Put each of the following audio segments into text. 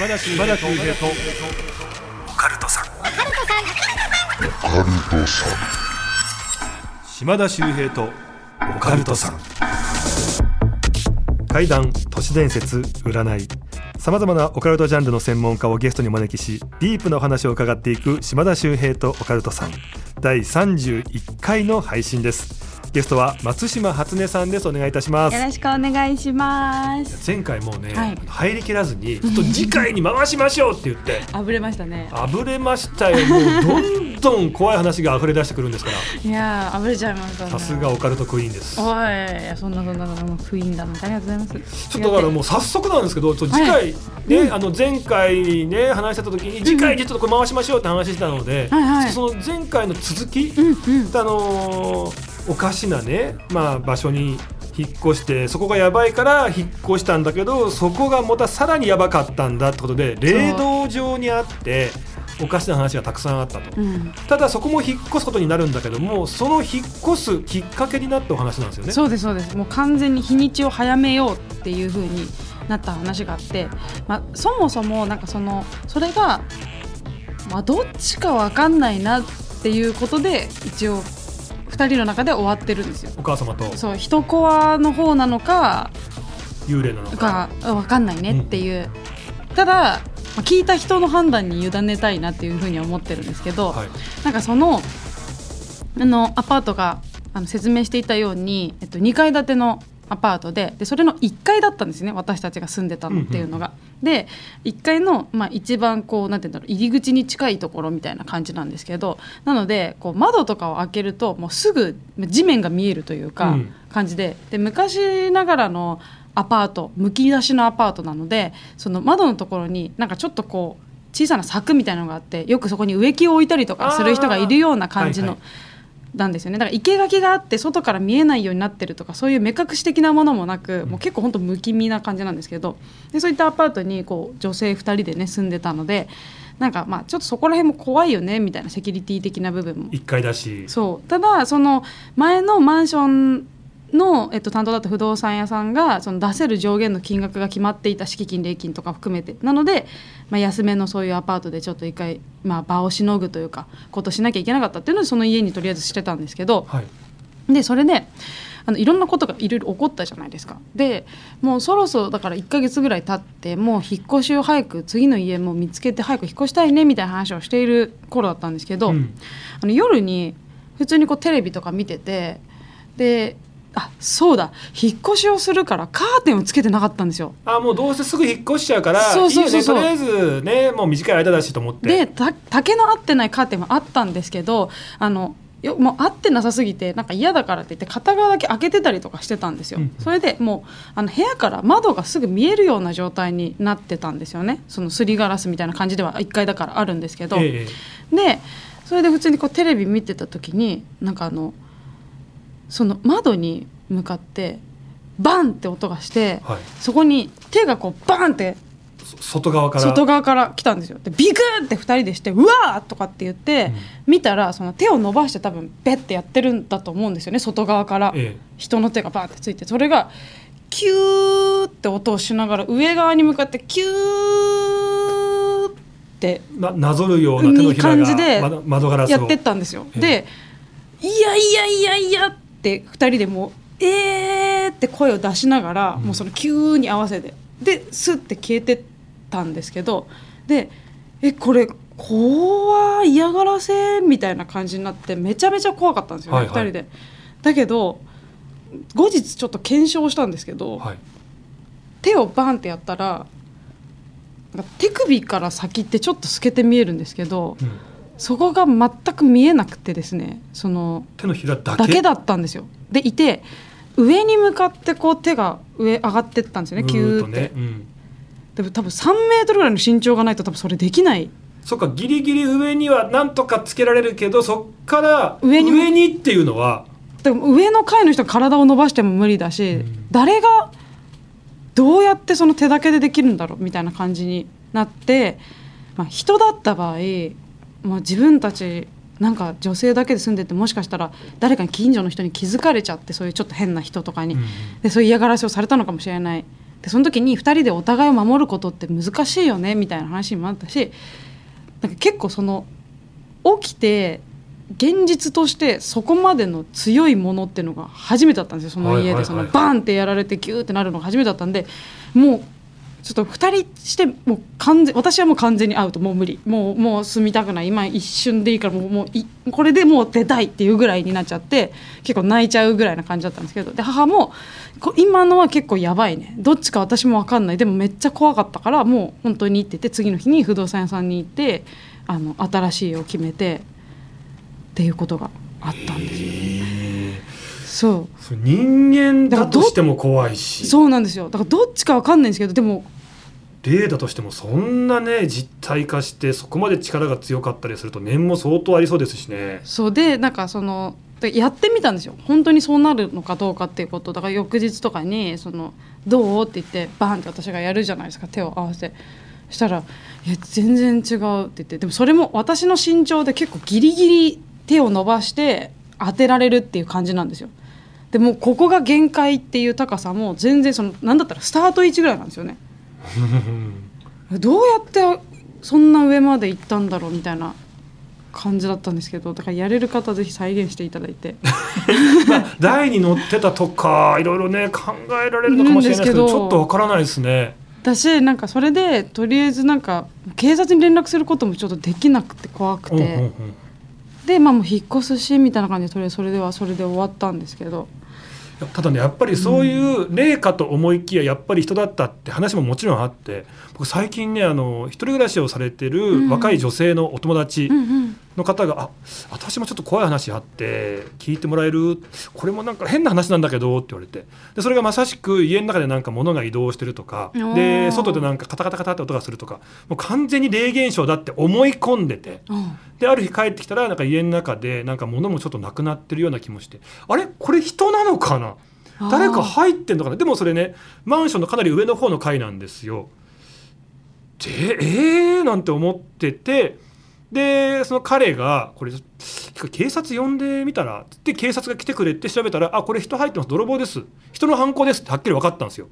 島田秀平と。オカルトさん。島田秀平と。オカルトさん。怪談都市伝説占い。さまざまなオカルトジャンルの専門家をゲストにお招きしディープなお話を伺っていく島田秀平とオカルトさん。第31回の配信ですゲストは松島初音さんです。お願いいたします。よろしくお願いします。前回もうね、はい。入りきらずにずっと次回に回しましょうって言って あぶれましたね。あぶれましたよ。もうどんどん怖い話が溢れ出してくるんですから。いやーあぶれちゃいましたね。さすがオカルトクイーンです。おいそんなそんなそんなクイーンだな。ありがとうございます。ちょっとだからもう早速なんですけど、次回、はい。ね、あの前回ね話してた時に次回でちょっとこれ回しましょうって話してたので、はいはい。その前回の続き、うんうん。あのーおかしなね、まあ、場所に引っ越してそこがやばいから引っ越したんだけどそこがまたさらにやばかったんだってことで霊道上にあっておかしな話がたくさんあったと。うんただそこも引っ越すことになるんだけどもその引っ越すきっかけになったお話なんですよね。そうですそうですもう完全に日にちを早めようっていう風になった話があって、まあ、そもそもなんかそのそれが、まあ、どっちかわかんないなっていうことで一応2人の中で終わってるんですよ。お母様とそう人コアの方なのか幽霊なのか。が分かんないねっていう、ただ、まあ聞いた人の判断に委ねたいなっていうふうには思ってるんですけど、はいなんかそのあのアパートがあの説明していたように、えっと、2階建てのアパートででそれの1階だったんですね私たちが住んでたのっていうのが。で1階の、まあ、一番こうなんて言うんだろう入り口に近いところみたいな感じなんですけどなのでこう窓とかを開けるともうすぐ地面が見えるというか、うん感じでで昔ながらのアパートむき出しのアパートなのでその窓のところになんかちょっとこう小さな柵みたいなのがあってよくそこに植木を置いたりとかする人がいるような感じの。はいはいなんですよねだから生垣があって外から見えないようになってるとかそういう目隠し的なものもなく、もう結構本当無気味な感じなんですけどでそういったアパートにこう女性2人でね住んでたのでなんかまあちょっとそこら辺も怖いよねみたいなセキュリティ的な部分も。一階だし。そう。ただその前のマンションの、えっと、担当だった不動産屋さんがその出せる上限の金額が決まっていた敷金礼金とか含めて。なので、まあ、安めのそういうアパートでちょっと一回、まあ、場をしのぐというかことしなきゃいけなかったっていうのでその家にとりあえずしてたんですけど。はい。でそれであのいろんなことがいろいろ起こったじゃないですか。でもうそろそろだから1ヶ月ぐらい経ってもう引っ越しを早く次の家も見つけて早く引っ越したいねみたいな話をしている頃だったんですけど、うん。あの夜に普通にこうテレビとか見ててであそうだ。引っ越しをするからカーテンをつけてなかったんですよ。あもうどうせすぐ引っ越しちゃうからそうそうそうとりあえずねもう短い間だしと思って。でた竹の合ってないカーテンはあったんですけどあのよもう合ってなさすぎてなんか嫌だからって言って片側だけ開けてたりとかしてたんですよ、うん。それでもうあの部屋から窓がすぐ見えるような状態になってたんですよね。そのすりガラスみたいな感じでは1階だからあるんですけど、ええ。でそれで普通にこうテレビ見てた時になんかあのその窓に向かってバンって音がして、はい。そこに手がこうバンってそ外側から？外側から来たんですよ。でビクンって2人でして「うわー!」とかって言って、見たらその手を伸ばして多分ベッてやってるんだと思うんですよね外側から、ええ。人の手がバーってついて。それがキューって音をしながら上側に向かってキューってななぞるような手のひら感じでが窓窓ガラスを。やってったんですよ。ええ。で「いやいやいやいや」って2人でもう「えー」って声を出しながら、うんもうその急に合わせてでスッて消えてったんですけどで「えこれ怖い嫌がらせ」みたいな感じになってめちゃめちゃ怖かったんですよね、はいはい2人で。だけど後日ちょっと検証したんですけど、はい手をバンってやったら手首から先ってちょっと透けて見えるんですけど。うんそこが全く見えなくてですねその手のひらだけ？だったんですよ。でいて上に向かってこう手が上上がってったんですよねキューって、ねうん。でも多分3メートルぐらいの身長がないと多分それできない。そっかギリギリ上にはなんとかつけられるけどそっから上上ににっていうのは？でも上の階の人が体を伸ばしても無理だし、うん。誰がどうやってその手だけでできるんだろうみたいな感じになって、まあ、人だった場合、まあ、自分たちなんか女性だけで住んでてもしかしたら誰かに近所の人に気づかれちゃってそういうちょっと変な人とかに、うんでそういう嫌がらせをされたのかもしれない。でその時に2人でお互いを守ることって難しいよねみたいな話にもあったしなんか結構その起きて現実としてそこまでの強いものっていうのが初めてだったんですよ。その家でそのバンってやられてギューってなるのが初めてだったんでもうちょっと2人してもう完全私はもう完全にアウト。もう無理。もうもう住みたくない。今一瞬でいいからもうもういこれでもう出たいっていうぐらいになっちゃって結構泣いちゃうぐらいな感じだったんですけど。で母もこ今のは結構やばいね。どっちか私も分かんない。でもめっちゃ怖かったからもう本当に行ってて次の日に不動産屋さんに行ってあの新しいを決めてっていうことがあったんですよ。そう。人間だとしても怖いし。そうなんですよ。だからどっちかわかんないんですけどでも霊だとしてもそんなね実体化してそこまで力が強かったりすると念も相当ありそうですしね。そうでなんかそのでやってみたんですよ。本当にそうなるのかどうかっていうこと。だから翌日とかにその「どう?」って言ってバンって私がやるじゃないですか。手を合わせて。したら「いや全然違う」って言って。でもそれも私の身長で結構ギリギリ手を伸ばして当てられるっていう感じなんですよ。でもここが限界っていう高さも全然そのなんだったらスタート位置ぐらいなんですよね。どうやってそんな上まで行ったんだろうみたいな感じだったんですけどだからやれる方ぜひ再現していただいて まあ、台に乗ってたとかいろいろね考えられるのかもしれないですけどちょっとわからないですね。私なんかそれでとりあえずなんか警察に連絡することもちょっとできなくて怖くて、うんうんうん、でまあもう引っ越すしみたいな感じでとりあえずそれではそれで終わったんですけど。ただねやっぱりそういう霊かと思いきややっぱり人だったって話ももちろんあって僕最近ねあの一人暮らしをされてる若い女性のお友達の方が「あ私もちょっと怖い話あって聞いてもらえる？これもなんか変な話なんだけど」って言われて。でそれがまさしく家の中でなんか物が移動してるとかで外でなんかカタカタカタって音がするとかもう完全に霊現象だって思い込んでて。である日帰ってきたらなんか家の中でなんか物もちょっとなくなってるような気もして。あれ？これ人なのかな？誰か入ってんのかな？でもそれねマンションのかなり上の方の階なんですよ。でえー、なんて思っててでその彼がこれ警察呼んでみたらって警察が来てくれて調べたらあこれ人入ってます泥棒です人の犯行ですってはっきり分かったんですよ。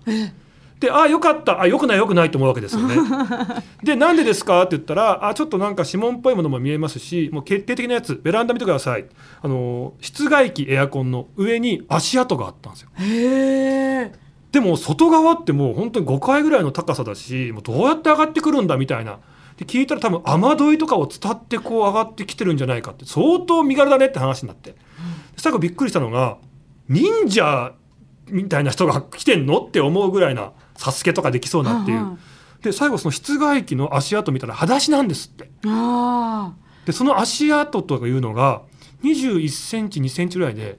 でああよかったあよくないよくないと思うわけですよね。でなんでですかって言ったらあちょっとなんか指紋っぽいものも見えますしもう決定的なやつベランダ見てくださいあの室外機エアコンの上に足跡があったんですよ。へでも外側ってもう本当に5階ぐらいの高さだしもうどうやって上がってくるんだみたいな。で聞いたら多分雨どいとかを伝ってこう上がってきてるんじゃないかって相当身軽だねって話になって、最後びっくりしたのが忍者みたいな人が来てんのって思うぐらいなサスケとかできそうなっていう。で最後その室外機の足跡見たら裸足なんですって。でその足跡とかいうのが21センチ2センチぐらいで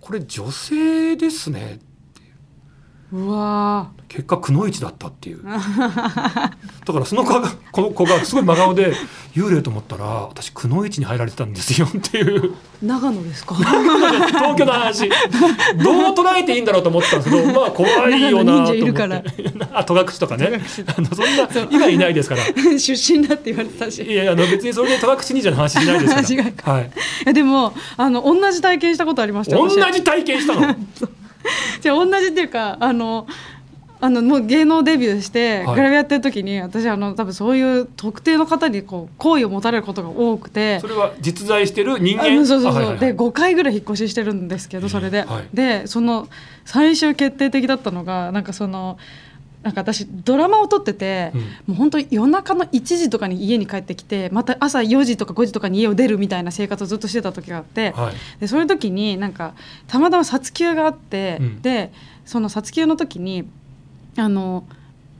これ女性ですねうわ結果くのいちだったっていう。だからその子がこの子がすごい真顔で幽霊と思ったら私くのいちに入られてたんですよっていう。長野ですか？東京の話。どう捉えていいんだろうと思ったんですけどまあ怖いよなと思って。あ戸隠とかね。あのそんな今いないですから。出身だって言われたし。いやあの別にそれで戸隠忍者の話しないですから。はい、いやでもあの同じ体験したことありました同じ体験したの？じゃあ同じっていうかあのあのもう芸能デビューしてグラビアやってる時に、はい、私あの多分そういう特定の方にこう好意を持たれることが多くて。それは実在してる人間？そうそうそう、はいはいはい、で5回ぐらい引っ越ししてるんですけどそれで、はい、でその最終決定的だったのがなんかそのなんか私ドラマを撮ってて、うん、もう本当に夜中の1時とかに家に帰ってきてまた朝4時とか5時とかに家を出るみたいな生活をずっとしてた時があって、はい、でそういう時になんかたまたま撮休があって、うん、でその撮休の時にあの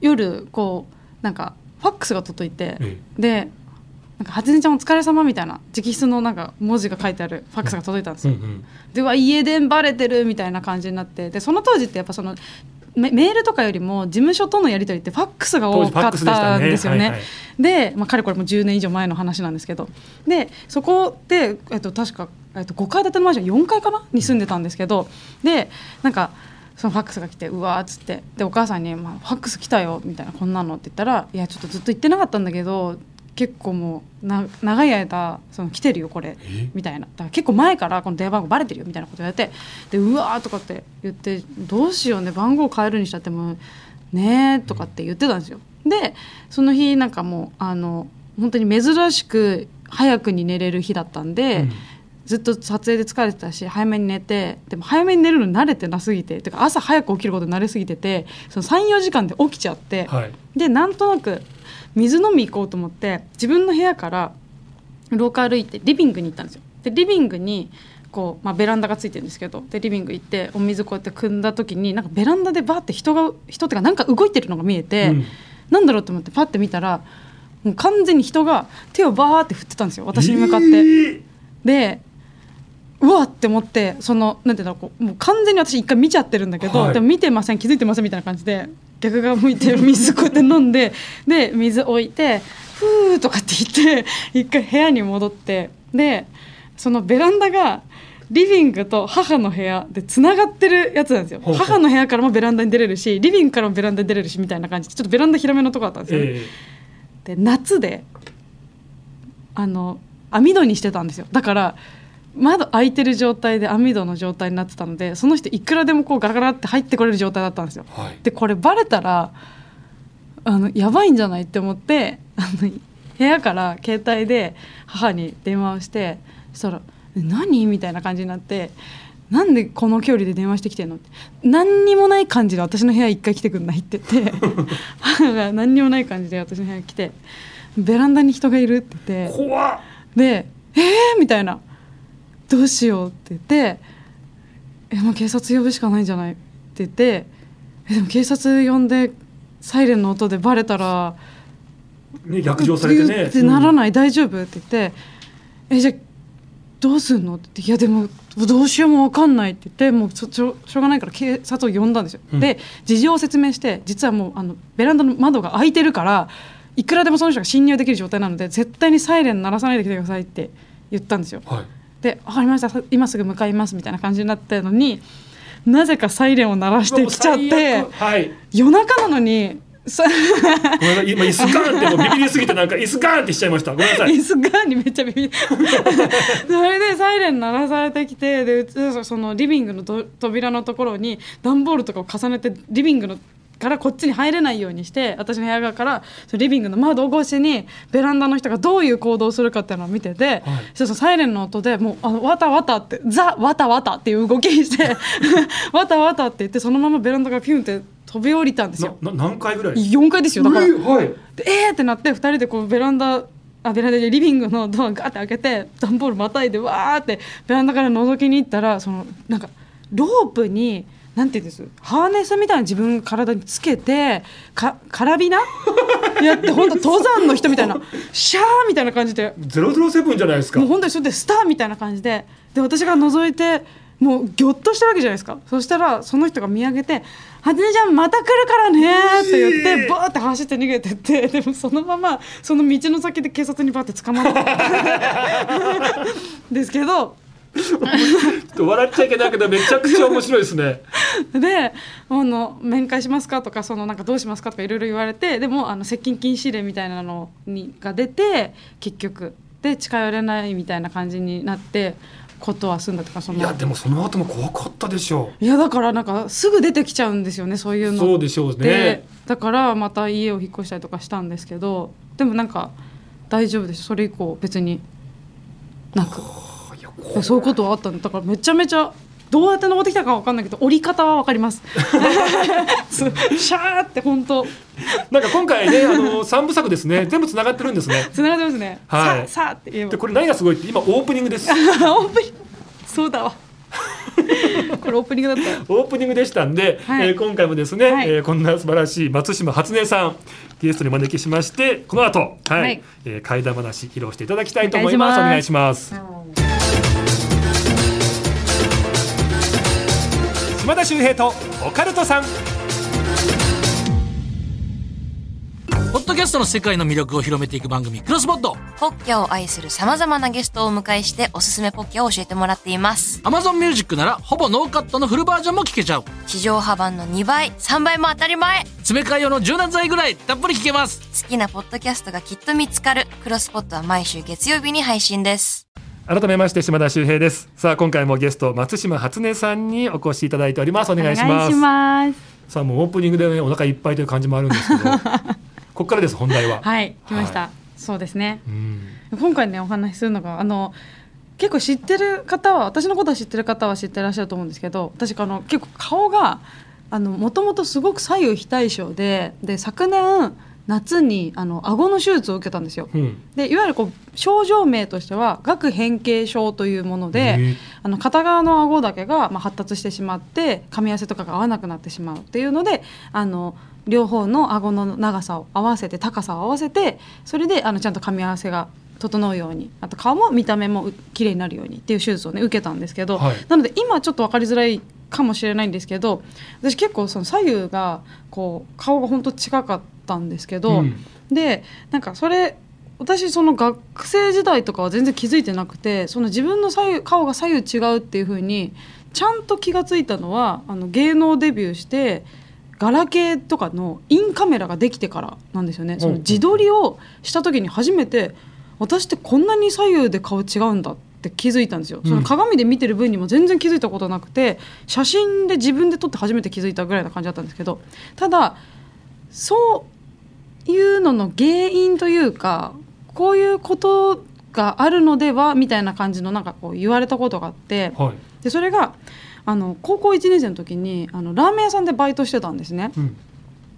夜こうなんかファックスが届いて、ええ、でなんか初音ちゃんお疲れ様みたいな直筆のなんか文字が書いてあるファックスが届いたんですよ。うんうん、では家電バレてるみたいな感じになってでその当時ってやっぱそのメールとかよりも事務所とのやり取りってファックスが多かったんですよね。で、ね。はいはい、まあ、かれこれも10年以上前の話なんですけど。でそこで、えっと、確か、えっと、5階建てのマンション4階かなに住んでたんですけど。でなんかそのファックスが来てうわーっつって。でお母さんに、まあ「ファックス来たよ」みたいな「こんなの」って言ったら「いやちょっとずっと言ってなかったんだけど結構もうな長い間その来てるよこれ。みたいな。だから結構前からこの電話番号バレてるよみたいなこと言われて。でうわーとかって言ってどうしようね番号変えるにしたってもねえとかって言ってたんですよ。でその日なんかもうあの本当に珍しく早くに寝れる日だったんで、うん。ずっと撮影で疲れてたし早めに寝てでも早めに寝るの慣れてなすぎててか朝早く起きることに慣れすぎててその34時間で起きちゃって、はい。でなんとなく水飲み行こうと思って自分の部屋から廊下歩いてリビングに行ったんですよ。でリビングにこう、まあ、ベランダがついてるんですけどでリビング行ってお水こうやって汲んだ時になんかベランダでバーって人が人ってかなんか動いてるのが見えて、うんなんだろうと思ってパッて見たらもう完全に人が手をバーって振ってたんですよ私に向かって。えーでうわって思ってそのなんていうんだろうこうもう完全に私一回見ちゃってるんだけど、はいでも見てません気づいてませんみたいな感じで逆側向いて水こうやって飲んでで水置いてふーとかって言って一回部屋に戻ってでそのベランダがリビングと母の部屋でつながってるやつなんですよ。母の部屋からもベランダに出れるしリビングからもベランダに出れるしみたいな感じ。でちょっとベランダ広めのとこだったんですよね、え。で夏であの網戸にしてたんですよ。だから窓開いてる状態で網戸の状態になってたのでその人いくらでもこうガラガラって入ってこれる状態だったんですよーはいでこれバレたらあのやばいんじゃないって思ってあの部屋から携帯で母に電話をしてそしたら「え何?」みたいな感じになって「なんでこの距離で電話してきてんの?」って何にもない感じで私の部屋一回来てくんないって言って母が 何にもない感じで私の部屋に来て「ベランダに人がいる」って言って。怖っで「えー!」みたいな「どうしよう」って言って「えもう警察呼ぶしかないんじゃない?」って言って「えでも警察呼んでサイレンの音でバレたらね逆上されてねってならない、大丈夫?」って言って「えじゃあどうすんの?」って言って「いやでもどうしようも分かんない」って言ってもうそしょしょうがないから警察を呼んだんですよ。うんで事情を説明して実はもうあのベランダの窓が開いてるからいくらでもその人が侵入できる状態なので絶対にサイレン鳴らさないでくださいって言ったんですよ。はいで「分かりました。さ今すぐ向かいます」みたいな感じになってるのになぜかサイレンを鳴らしてきちゃって悪。はい。夜中なのにさごめんなさい。今椅子ガーンってもうビビりすぎてなんか椅子ガーンってしちゃいました。ごめんなさい。椅子側にめっちゃビビって それでサイレン鳴らされてきてでうちそのリビングのと扉のところに段ボールとかを重ねてリビングのからこっちに入れないようにして私の部屋側からそのリビングの窓越しにベランダの人がどういう行動をするかっていうのを見てて、そしたらサイレンの音でもうあのわたわたってザわたわたっていう動きして わたわたって言ってそのままベランダからピュンって飛び降りたんですよ。何回ぐらい？4階ですよ。だから、えーはい。でえーってなって2人でこうベランダあベランダでリビングのドアガーって開けて段ボールまたいでわーってベランダから覗きに行ったらそのなんかロープになんていうんです？ハーネスみたいな自分体につけてかカラビナ？やって本当登山の人みたいなシャーみたいな感じで。ゼロゼロセブンじゃないですか。もう本当にそれでスターみたいな感じで。で私が覗いてもうギョッとしたわけじゃないですか。そしたらその人が見上げて「はつねちゃんまた来るからね」って言ってバーって走って逃げてってでもそのままその道の先で警察にバーって捕まった。ですけどちょっと笑っちゃいけないけどめちゃくちゃ面白いですね。であの面会しますかとかそのなんかどうしますかとかいろいろ言われてでもあの接近禁止令みたいなのにが出て結局。で近寄れないみたいな感じになってことは済んだとかその。いやでもその後も怖かったでしょいやだからなんかすぐ出てきちゃうんですよねそういううの。そうでしょうでねだからまた家を引っ越したりとかしたんですけどでもなんか大丈夫ですそれ以降別になくそういうことはあったんだ。だからめちゃめちゃどうやって登ってきたかわかんないけど折り方はわかります。シャーって本当。なんか今回ねあの三部作ですね。全部つながってるんですね。つながってますね、はい。さあさあって言えば。でこれ何がすごいって今オープニングです。オープニング。そうだわ。これオープニングだったよ。オープニングでしたんで、はい。えー今回もですね、はい。えーこんな素晴らしい松島初音さんゲストにお招きしましてこの後、はい。はい。えー怪談話披露していただきたいと思います。お願いします島田秀平とオカルトさんポッドキャストの世界の魅力を広めていく番組、クロスポッド。ポッキャを愛する様々なゲストをお迎えしておすすめポッキャを教えてもらっています。Amazon Music なら、ほぼノーカットのフルバージョンも聞けちゃう。地上波版の2倍、3倍も当たり前詰め替え用の柔軟剤ぐらい、たっぷり聞けます。好きなポッドキャストがきっと見つかる。クロスポットは毎週月曜日に配信です。改めまして島田秀平です。さあ今回もゲスト松島初音さんにお越しいただいております。お願いします。ます。さあもうオープニングでねお腹いっぱいという感じもあるんですけど ここからです本題は。はい来ました、はそうですね。うん。今回ねお話しするのがあの結構知ってる方は私のことは知ってる方は知ってらっしゃると思うんですけど私あの結構顔がもともとすごく左右非対称でで昨年夏にあの顎の手術を受けたんですよ。うん。でいわゆるこう症状名としては顎変形症というものへでえ。あの片側の顎だけが、まあ、発達してしまって噛み合わせとかが合わなくなってしまうっていうのであの両方の顎の長さを合わせて高さを合わせてそれであのちゃんと噛み合わせが整うようにあと顔も見た目もう綺麗になるようにっていう手術をね受けたんですけど、はい。なので今ちょっと分かりづらいかもしれないんですけど私結構その左右がこう顔が本当近かったんですけど、うんでなんかそれ私その学生時代とかは全然気づいてなくてその自分の左右顔が左右違うっていう風にちゃんと気がついたのはあの芸能デビューしてガラケーとかのインカメラができてからなんですよね。その自撮りをした時に初めて私ってこんなに左右で顔違うんだって気づいたんですよ。その鏡で見てる分にも全然気づいたことなくて写真で自分で撮って初めて気づいたぐらいな感じだったんですけどただそういうのの原因というかこういうことがあるのではみたいな感じのなんかこう言われたことがあってはいでそれがあの高校1年生の時にあのラーメン屋さんでバイトしてたんですね。うん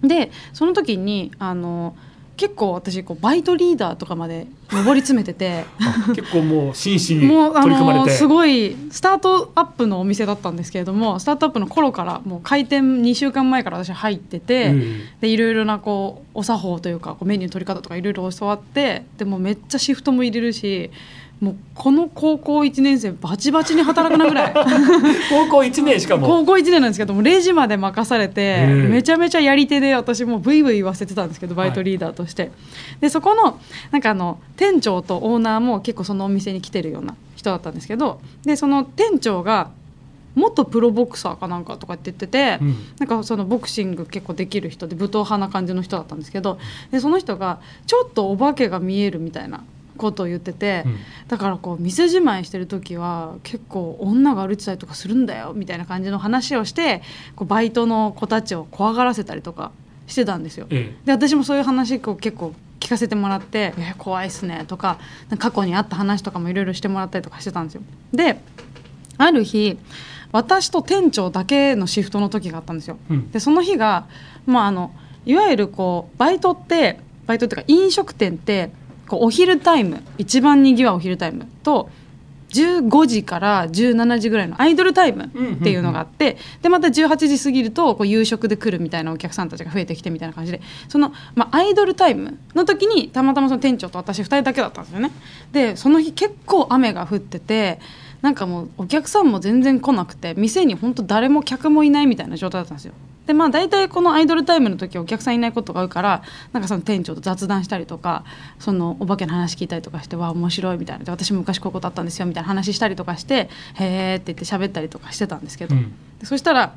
でその時にあの結構私こうバイトリーダーとかまで上り詰めてて。あ結構もう真摯に取り組まれて。のすごいスタートアップのお店だったんですけれどもスタートアップの頃からもう開店2週間前から私入ってて、うんでいろいろなこうお作法というかこうメニューの取り方とかいろいろ教わってでもめっちゃシフトも入れるしもうこの高校1年生バチバチに働くなぐらい。高校1年しかも高校1年なんですけどもレジまで任されてめちゃめちゃやり手で私もうブイブイ言わせてたんですけどバイトリーダーとして、でそこのなんかあの店長とオーナーも結構そのお店に来てるような人だったんですけどでその店長が元プロボクサーかなんかとかって言ってて、うん。なんかそのボクシング結構できる人で武闘派な感じの人だったんですけどでその人がちょっとお化けが見えるみたいなことを言ってて、うんだからこう店じまいしてる時は結構女が歩いてたりとかするんだよみたいな感じの話をしてこうバイトの子たちを怖がらせたりとかしてたんですよ。えで私もそういう話こう結構聞かせてもらって「え怖いっすね」とか過去にあった話とかもいろいろしてもらったりとかしてたんですよ。である日私と店長だけのシフトの時があったんですよ。うんでその日が、まあ、あのいわゆるこうバイトってバイトっていうか飲食店ってこうお昼タイム一番にぎわうお昼タイムと15時から17時ぐらいのアイドルタイムっていうのがあって、でまた18時過ぎるとこう夕食で来るみたいなお客さんたちが増えてきてみたいな感じでその、まあ、アイドルタイムの時にたまたまその店長と私2人だけだったんですよね。でその日結構雨が降っててなんかもうお客さんも全然来なくて店に本当誰も客もいないみたいな状態だったんですよ。でまあ大体このアイドルタイムの時はお客さんいないことが多いからなんかその店長と雑談したりとかそのお化けの話聞いたりとかしてわあ面白いみたいな。で私も昔こういうことあったんですよみたいな話したりとかしてへーって言って喋ったりとかしてたんですけど、うん。でそしたら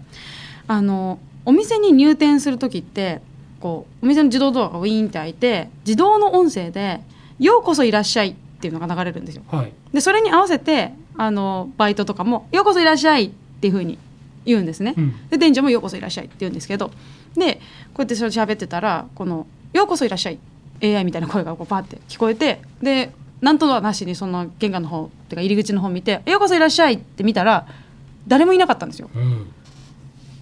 あのお店に入店する時ってこうお店の自動ドアがウィーンって開いて自動の音声で「ようこそいらっしゃい」っていうのが流れるんですよ。はい。でそれに合わせてあのバイトとかも「ようこそいらっしゃい」っていうふうに言うんですね。うん。で店長も「ようこそいらっしゃい」って言うんですけどでこうやってそれ喋ってたらこの「ようこそいらっしゃい」AI みたいな声がこうパーって聞こえてでなんとはなしにその玄関の方っていうか入り口の方見て「ようこそいらっしゃい」って見たら誰もいなかったんですよ。うん。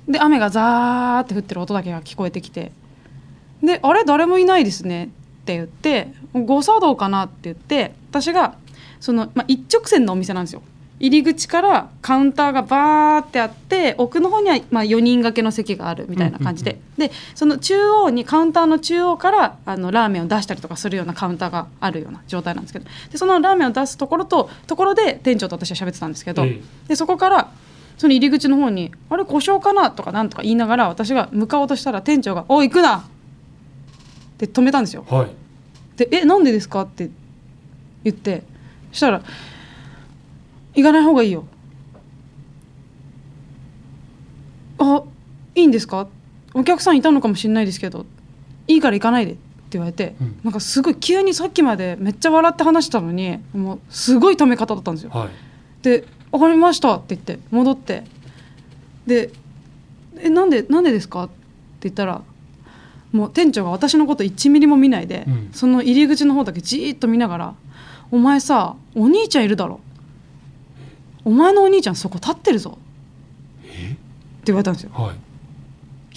で雨がザーって降ってる音だけが聞こえてきてで「あれ？誰もいないですね」って言って「誤作動かな」って言って私がその、まあ、一直線のお店なんですよ入り口からカウンターがバーってあって奥の方にはまあ4人掛けの席があるみたいな感じで、でその中央にカウンターの中央からあのラーメンを出したりとかするようなカウンターがあるような状態なんですけどでそのラーメンを出すところとところで店長と私は喋ってたんですけど、ええでそこからその入り口の方に「あれ故障かな?」とかなんとか言いながら私が向かおうとしたら店長が「おい行くな!」って止めたんですよ。はいで「えなんでですか?」って言ってそしたら「行かない方がいいよ」「あいいんですか？お客さんいたのかもしれないですけど。いいから行かないで」って言われて、うん。なんかすごい急にさっきまでめっちゃ笑って話したのにもうすごい止め方だったんですよ。はい。で「分かりました」って言って戻って。で「えなんでなんでですか?」って言ったらもう店長が私のこと1ミリも見ないで、うん。その入り口の方だけじーっと見ながら「お前さお兄ちゃんいるだろお前のお兄ちゃんそこ立ってるぞ」って言われたんですよ。はい。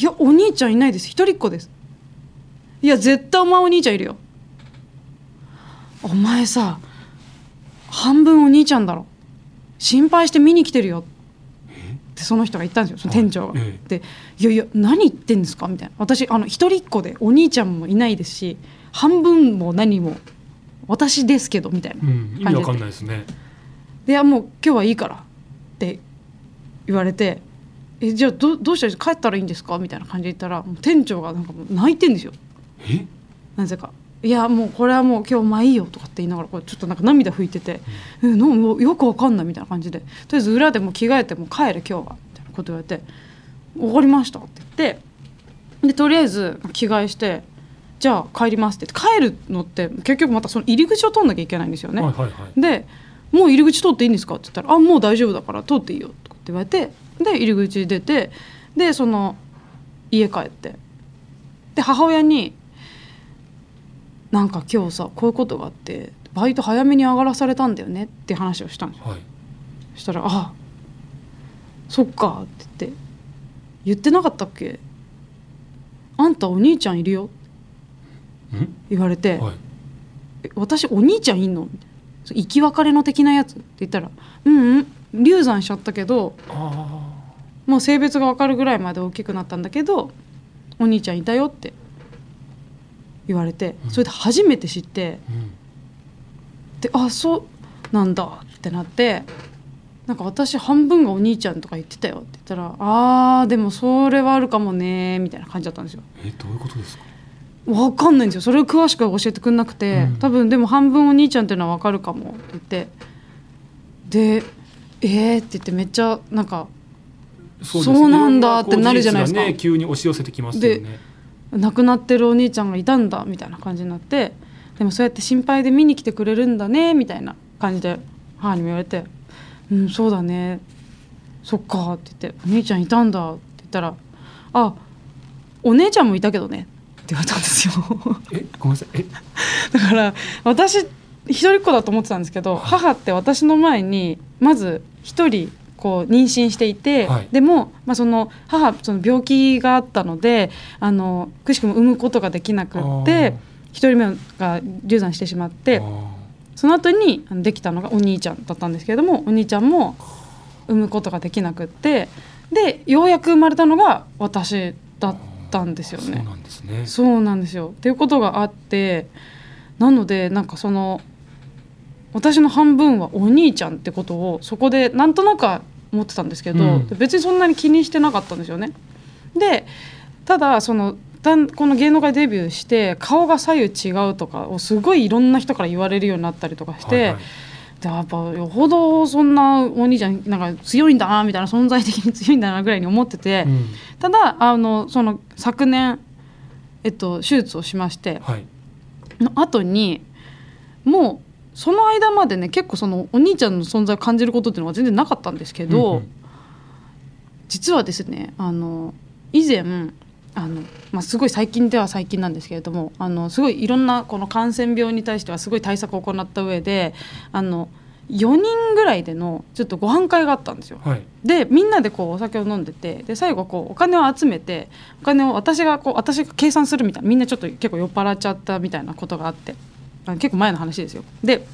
いやお兄ちゃんいないです。一人っ子です。いや絶対お前お兄ちゃんいるよ。お前さ半分お兄ちゃんだろ。心配して見に来てるよ。ってその人が言ったんですよその店長が。はい。えで「いやいや何言ってんですか?」みたいな。私あの一人っ子でお兄ちゃんもいないですし半分も何も私ですけどみたいなうん、意味わかんないですね。でいやもう今日はいいからって言われて「えじゃあどどうしたら帰ったらいいんですか?」みたいな感じで言ったら店長がなんかもう泣いてんですよ。え？なぜか「いやもうこれはもう今日まあいいよ」とかって言いながらこうちょっとなんか涙拭いてて「えのもうよくわかんない」みたいな感じでとりあえず裏でもう着替えてもう帰れ今日は。みたいなこと言われて「わかりました」って言ってでとりあえず着替えして「じゃあ帰ります」って言って帰るのって結局またその入り口を通んなきゃいけないんですよね。はいはいはい。で「もう入り口通っていいんですか?」って言ったら「あもう大丈夫だから通っていいよ」とかって言われてで入り口出てでその家帰ってで母親に「なんか今日さこういうことがあってバイト早めに上がらされたんだよね」って話をしたんですよはい。そしたら「あそっか」って言って「言ってなかったっけ？あんたお兄ちゃんいるよ」うん？言われて、はいえ私お兄ちゃんいんの?」みたいな生き別れの的なやつって言ったら「うんうん流産しちゃったけどあもう性別が分かるぐらいまで大きくなったんだけどお兄ちゃんいたよ」って言われてうん。それで初めて知ってあうん。であそうなんだってなってなんか私半分がお兄ちゃんとか言ってたよって言ったらあーでもそれはあるかもねみたいな感じだったんですよ。えどういうことですか？わかんないんですよ。それを詳しく教えてくれなくて、うん。多分でも半分お兄ちゃんっていうのはわかるかもって。言ってでえー？って言ってめっちゃなんかそうそうなんだってなるじゃないですか。ね、急に押し寄せてきますよね。亡くなってるお兄ちゃんがいたんだみたいな感じになって。でもそうやって心配で見に来てくれるんだねみたいな感じで母にも言われて「うんそうだね。そっか」って言って「お兄ちゃんいたんだ」って言ったら「あお姉ちゃんもいたけどね」って言われたんですよ。えごめんなさい。え？だから私一人っ子だと思ってたんですけど母って私の前にまず一人こう妊娠していて、はい。でも、まあ、その母その病気があったのであのくしくも産むことができなくって一人目が流産してしまってその後にできたのがお兄ちゃんだったんですけれどもお兄ちゃんも産むことができなくってでようやく生まれたのが私だったんですよね。そうなんですねそうなんですよっていうことがあってなのでなんかその私の半分はお兄ちゃんってことをそこでなんとなくは思ってたんですけど、うん別にそんなに気にしてなかったんですよね。でただそのだんこの芸能界デビューして顔が左右違うとかをすごいいろんな人から言われるようになったりとかして、はいはいでやっぱよほどそんなお兄ちゃんなんか強いんだなみたいな存在的に強いんだなぐらいに思ってて。うんただあのその昨年、えっと、手術をしましてはいの後にもうその間までね結構そのお兄ちゃんの存在を感じることっていうのが全然なかったんですけど、うんうん実はですねあの以前あの、まあ、すごい最近では最近なんですけれどもあのすごいいろんなこの感染病に対してはすごい対策を行った上であの4人ぐらいでのちょっとご飯会があったんですよ。はいでみんなでこうお酒を飲んでてで最後こうお金を集めてお金を私がこう私が計算するみたいなみんなちょっと結構酔っ払っちゃったみたいなことがあってあの結構前の話ですよ。で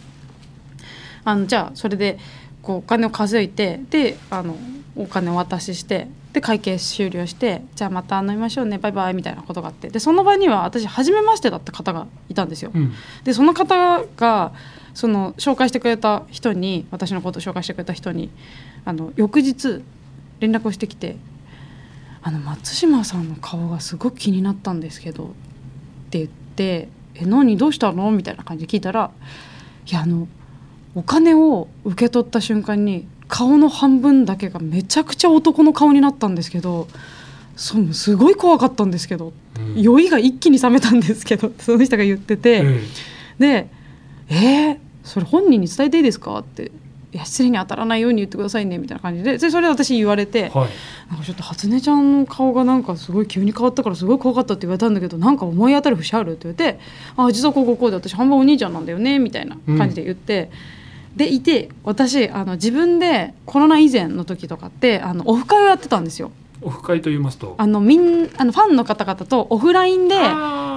あのじゃあそれでこうお金を稼いでであのお金をお渡ししてで会計終了してじゃあまた飲みましょうねバイバイみたいなことがあってでその場には私初めましてだった方がいたんですよ。うんでその方がその紹介してくれた人に私のことを紹介してくれた人にあの翌日連絡をしてきて「あの松島さんの顔がすごく気になったんですけど」って言って「え何？どうしたの?」みたいな感じで聞いたら「いやあのお金を受け取った瞬間に顔の半分だけがめちゃくちゃ男の顔になったんですけどそうすごい怖かったんですけどうん酔いが一気に冷めたんですけど その人が言ってて。えで「えー、それ本人に伝えていいですか?」っていや失礼に当たらないように言ってくださいねみたいな感じででそれで私言われて、はいなんかちょっと初音ちゃんの顔がなんかすごい急に変わったからすごい怖かったって言われたんだけどなんか思い当たる節あるって言って「あ実はこうこうこうで私半分お兄ちゃんなんだよね」みたいな感じで言って。でいて私あの自分でコロナ以前の時とかってあのオフ会をやってたんですよ。オフ会と言いますと？あのみんあのファンの方々とオフラインで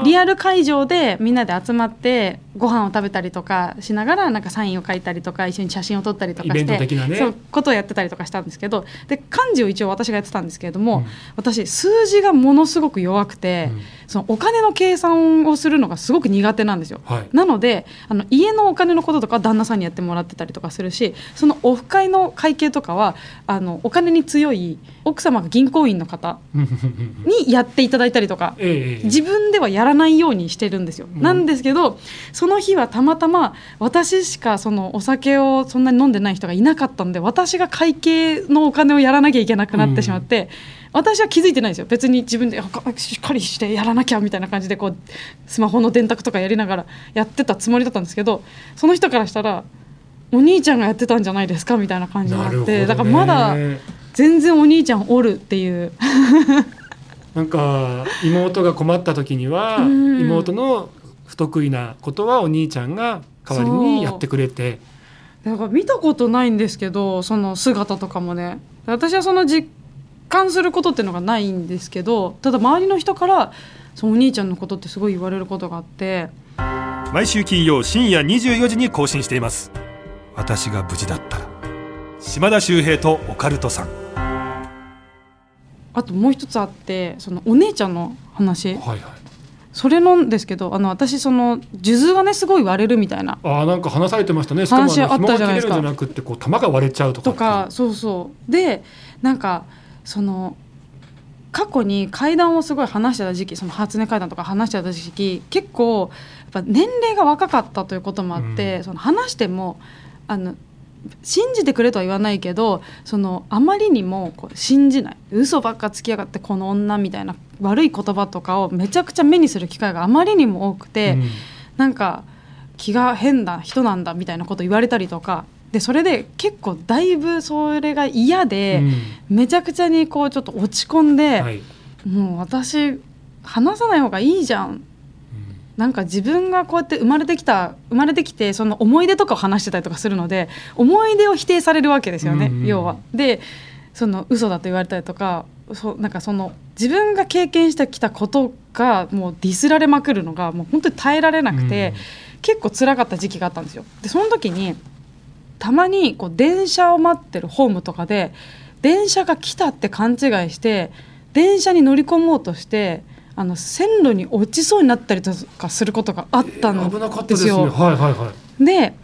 リアル会場でみんなで集まってご飯を食べたりとかしながらなんかサインを書いたりとか一緒に写真を撮ったりとかしてそうことをやってたりとかしたんですけどで漢字を一応私がやってたんですけれども、うん。私数字がものすごく弱くて、うん。そのお金の計算をするのがすごく苦手なんですよ。はい。なのであの家のお金のこととかは旦那さんにやってもらってたりとかするしそのオフ会の会計とかはあのお金に強い奥様が銀行員の方にやっていただいたりとかええ。自分ではやらないようにしてるんですよ。うん。なんですけどその日はたまたま私しかそのお酒をそんなに飲んでない人がいなかったので私が会計のお金をやらなきゃいけなくなってしまって。私は気づいてないんですよ。別に自分でしっかりしてやらなきゃみたいな感じでこうスマホの電卓とかやりながらやってたつもりだったんですけどその人からしたらお兄ちゃんがやってたんじゃないですかみたいな感じになってね。だからまだ全然お兄ちゃんおるっていう。なんか妹が困った時にはうん。妹の不得意なことはお兄ちゃんが代わりにやってくれて。だから見たことないんですけどその姿とかもね。私はその実感することっていうのがないんですけどただ周りの人からそのお兄ちゃんのことってすごい言われることがあって。毎週金曜深夜24時に更新しています。私が無事だったら島田秀平とオカルトさん。あともう一つあってそのお姉ちゃんの話。はいはいそれなんですけどあの私その数珠がねすごい割れるみたいな。あーなんか話されてましたね。しかもあったじゃないですか。じゃなくってこう玉が割れちゃうとかとかそうそう。でなんかその過去に階段をすごい話してた時期その初音階段とか話してた時期結構やっぱ年齢が若かったということもあって、うん。その話してもあの信じてくれとは言わないけどそのあまりにもこう信じない。嘘ばっかつきやがってこの女みたいな悪い言葉とかをめちゃくちゃ目にする機会があまりにも多くて、うん。なんか気が変な人なんだみたいなこと言われたりとか。でそれで結構だいぶそれが嫌で、めちゃくちゃにこうちょっと落ち込んで、はい。もう私話さない方がいいじゃんなんか自分がこうやって生まれてきた生まれてきてその思い出とかを話してたりとかするので思い出を否定されるわけですよね、うんうん要は。でその嘘だと言われたりとかそうなんかその自分が経験してきたことがもうディスられまくるのがもう本当に耐えられなくて、結構辛かった時期があったんですよ。でその時にたまにこう電車を待ってるホームとかで電車が来たって勘違いして電車に乗り込もうとしてあの線路に落ちそうになったりとかすることがあったん危なかったでですよ。はいはいはい。で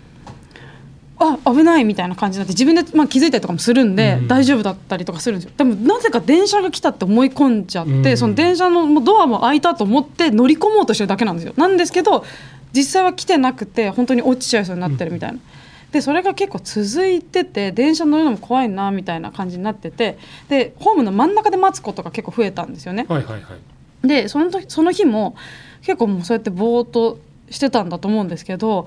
あ危ないみたいな感じになって自分で、まあ、気づいたりとかもするんで、うん。大丈夫だったりとかするんですよ。でもなぜか電車が来たって思い込んじゃって、うん。その電車のドアも開いたと思って乗り込もうとしてるだけなんですよ。なんですけど実際は来てなくて本当に落ちちゃいそうになってるみたいな。でそれが結構続いてて電車乗るのも怖いなみたいな感じになっててでホームの真ん中で待つことが結構増えたんですよね。はいはいはいでその時その日も結構もうそうやってぼーっとしてたんだと思うんですけど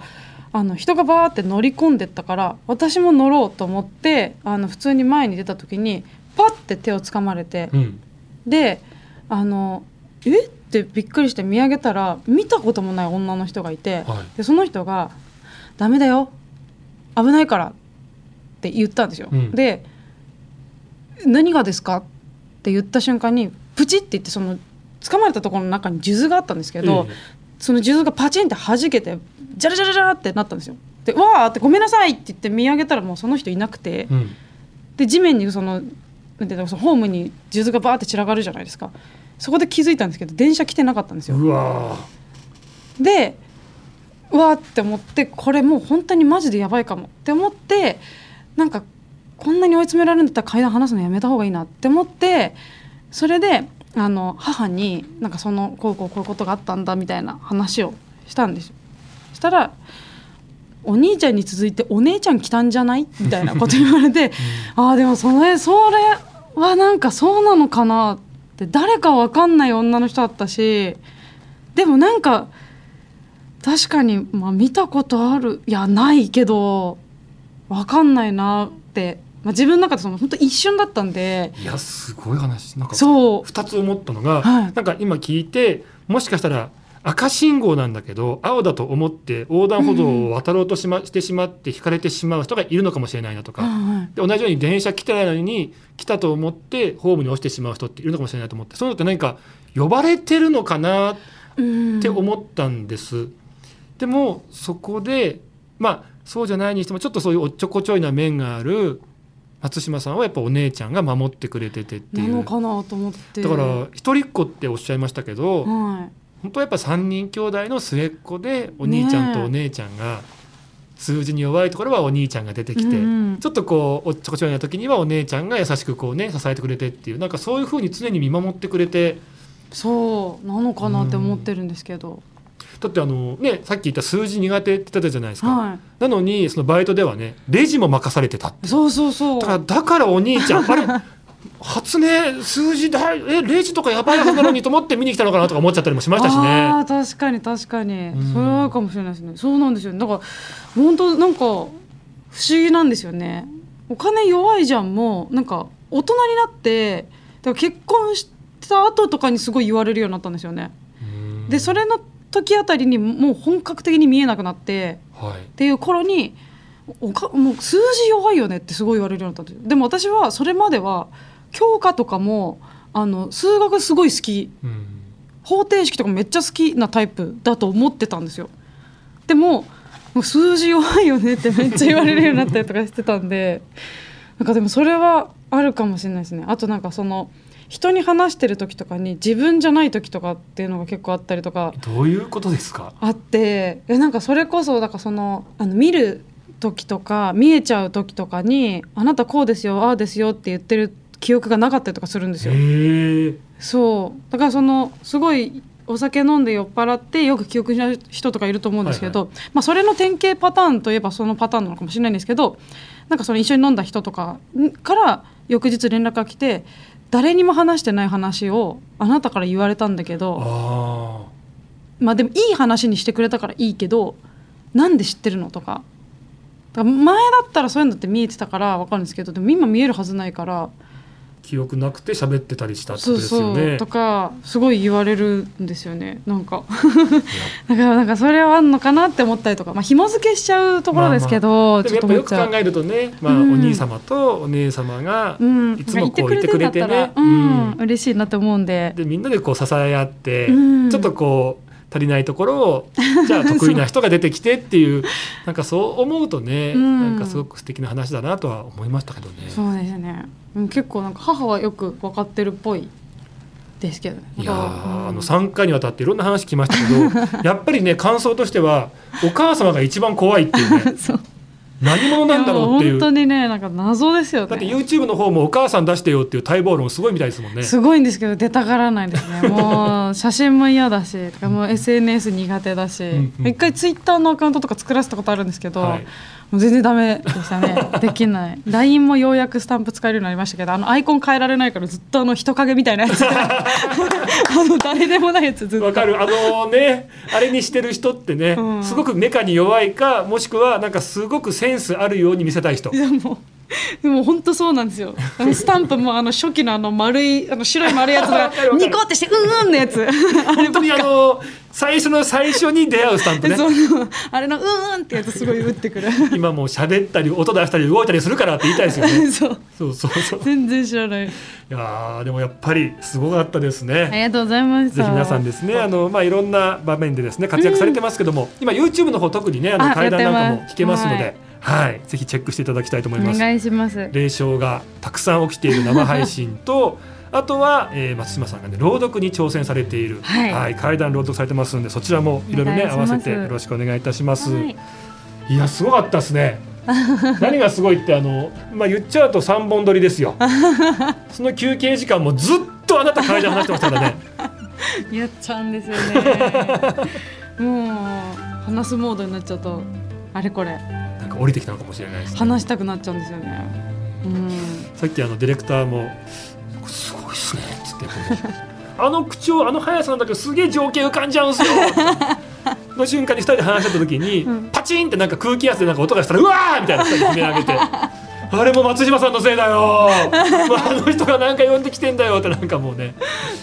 あの人がバーって乗り込んでったから私も乗ろうと思ってあの普通に前に出た時にパッて手をつかまれて、うんであのえ？ってびっくりして見上げたら見たこともない女の人がいて、はいでその人が「ダメだよ危ないから」って言ったんですよ。うんで「何がですか?」って言った瞬間にプチって言ってその掴まれたところの中に数珠があったんですけど、えその数珠がパチンって弾けてジャラジャラジャラってなったんですよ。で「わー!」って「ごめんなさい!」って言って見上げたらもうその人いなくて。えうんで地面にそのなんていうのそのホームに数珠がバーって散らがるじゃないですかそこで気づいたんですけど電車来てなかったんですようわでうわーって思ってこれもう本当にマジでやばいかもって思ってなんかこんなに追い詰められるんだったら階段話すのやめた方がいいなって思ってそれであの母になんかそのこうこうこういうことがあったんだみたいな話をしたんです。よしたらお兄ちゃんに続いてお姉ちゃん来たんじゃないみたいなこと言われて、ああでもそれそれはなんかそうなのかなって誰かわかんない女の人だったしでもなんか確かに、まあ、見たことあるいやないけど分かんないなって、まあ、自分の中でその本当一瞬だったんで。いやすごい話。なんかそう。2つ思ったのが、はい。なんか今聞いてもしかしたら赤信号なんだけど青だと思って横断歩道を渡ろうとし,、ましてしまって引かれてしまう人がいるのかもしれないなとか、で同じように電車来てないのに来たと思ってホームに落ちてしまう人っているのかもしれないと思って。そういうのって何か呼ばれてるのかなうんって思ったんです。でもそこでまあそうじゃないにしてもちょっとそういうおっちょこちょいな面がある松島さんはやっぱお姉ちゃんが守ってくれててっていう。なのかなと思って。だから一人っ子っておっしゃいましたけど、は本当はやっぱ3人兄弟の末っ子でお兄ちゃんとお姉ちゃんが数字に弱いところはお兄ちゃんが出ていきて、うんうん。ちょっとこうおっちょこちょいな時にはお姉ちゃんが優しくこうね支えてくれてっていうなんかそういうふうに常に見守ってくれて。そうなのかなって思ってるんですけど、だってあのねさっき言った数字苦手って言ってたじゃないですか、はなのにそのバイトではねレジも任されてたって。いそうそうそう。だからだからお兄ちゃんあれ 初音数字だえレジとかやばいはずなのにと思って見に来たのかなとか思っちゃったりもしましたしあね。ー確かに確かに、ん。それはあるかもしれないですね。そうなんですよ。ねだから本当なんか不思議なんですよね。お金弱いじゃんもなんか大人になってだから結婚した後とかにすごい言われるようになったんですよね。うん。でそれの時あたりにもう本格的に見えなくなってはい。っていう頃におかもう数字弱いよねってすごい言われるようになったんですよ。でも私はそれまでは教科とかもあの数学すごい好き。うん。方程式とかめっちゃ好きなタイプだと思ってたんですよ。でももう数字弱いよねってめっちゃ言われるようになったりとかしてたんでなんかでもそれはあるかもしれないですね。あとなんかその人に話してる時とかに自分じゃない時とかっていうのが結構あったりとかどういうことですか？あってえなんかそれこそだからそのあの見る時とか見えちゃう時とかに「あなたこうですよああですよ」って言ってる記憶がなかったりとかするんですよ。そう。だからそのすごいお酒飲んで酔っ払ってよく記憶しない人とかいると思うんですけど、まあ、それの典型パターンといえばそのパターンなのかもしれないんですけどなんかその一緒に飲んだ人とかから翌日連絡が来て誰にも話してない話をあなたから言われたんだけどあまあでもいい話にしてくれたからいいけどなんで知ってるのとか。だから前だったらそういうのって見えてたから分かるんですけどでも今見えるはずないから記憶なくて喋ってたりしたってこそうとですよそうねとかすごい言われるんですよね。なんか。だからなんかそれはあんのかなって思ったりとか。まあ紐付けしちゃうところですけど、でちょっもやっぱよく考。えるとね、まあ、おうん。兄様とお姉様がうん、いつもこういてくれてね。うん、嬉しいなって思うんで。でみんなでこう支え合って、うん。ちょっとこう足りないところをじゃあ得意な人が出てきてっていう なんかそう思うとね、うん。なんかすごく素敵な話だなとは思いましたけどね。そうですね。うん結構なんか母はよく分かってるっぽいですけどね。いやうん。の3回にわたっていろんな話聞きましたけど やっぱりね感想としてはお母様が一番怖いっていうね。何者なんだろうっていいやも本当うにねなんか謎ですよね。だって YouTube の方もお母さん出してよっていう待望論すごいみたいですもんね。すごいんですけど出たがらないですね。もう写真も嫌だしもう SNS 苦手だし、んうん。一回ツイッターのアカウントとか作らせたことあるんですけど、はいもう全然ダメでしたね。できない。LINE もようやくスタンプ使えるようになりましたけどあのアイコン変えられないからずっとあの人影みたいなやつ。あの誰でもないやつずっと。わかる。あのねあれにしてる人ってね、うん。すごくメカに弱いかもしくはなんかすごくセンスあるように見せたい人。いやもう でも本当そうなんですよ。スタンプもあの初期のあの丸いあの白い丸いやつがニコってしてうんうんのやつ本当にあの最初の最初に出会うスタンプね。あれのうんうんってやつすごい打ってくる。今もう喋ったり音出したり動いたりするからって言いたいですよね。そう。そうそうそう。い全然知らない。やーでもやっぱりすごかったですね、ありがとうございましたぜひ皆さんですね、あのまあいろんな場面でですね活躍されてますけども、今 YouTube の方特にねあのあ階段なんかも聞けますので、はいはい、ぜひチェックしていただきたいと思いおます。願いします霊障がたくさん起きている生配信と あとは、えー、松島さんがね朗読に挑戦されている、はい階段朗読されてますのでそちらもいろいろね合わせてよろしくお願いいたします。はいい、やすごかったですね。何がすごいってあの、まあ、言っちゃうと3本撮りですよ。その休憩時間もずっとあなた階段話してましたからね。やっちゃうんですよねもう話すモードになっちゃうとあれこれか降りてきたのかもしれないです、ね。話したくなっちゃうんですよねうんさっきあのディレクターも「すごいっすね」っつってあの口調あの速さなんだけどすげえ情景浮かんじゃうんすよ の瞬間に二人で話してた時に、うんパチンってなんか空気圧でなんか音がしたらうわーみたいな二人で悲鳴上げて。あれも松島さんのせいだよ。あの人がなんか呼んできてんだよってなんかもうね。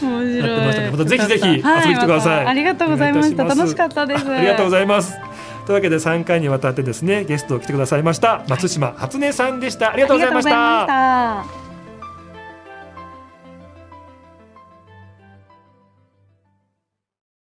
面やってましたね白いまたぜひぜひ遊びに来てくださいはまたありがとうございました楽しかったですありがとうございます。というわけで3回にわたってですねゲストを来てくださいました松島初音さんでした。ありがとうございました。ありがとうございました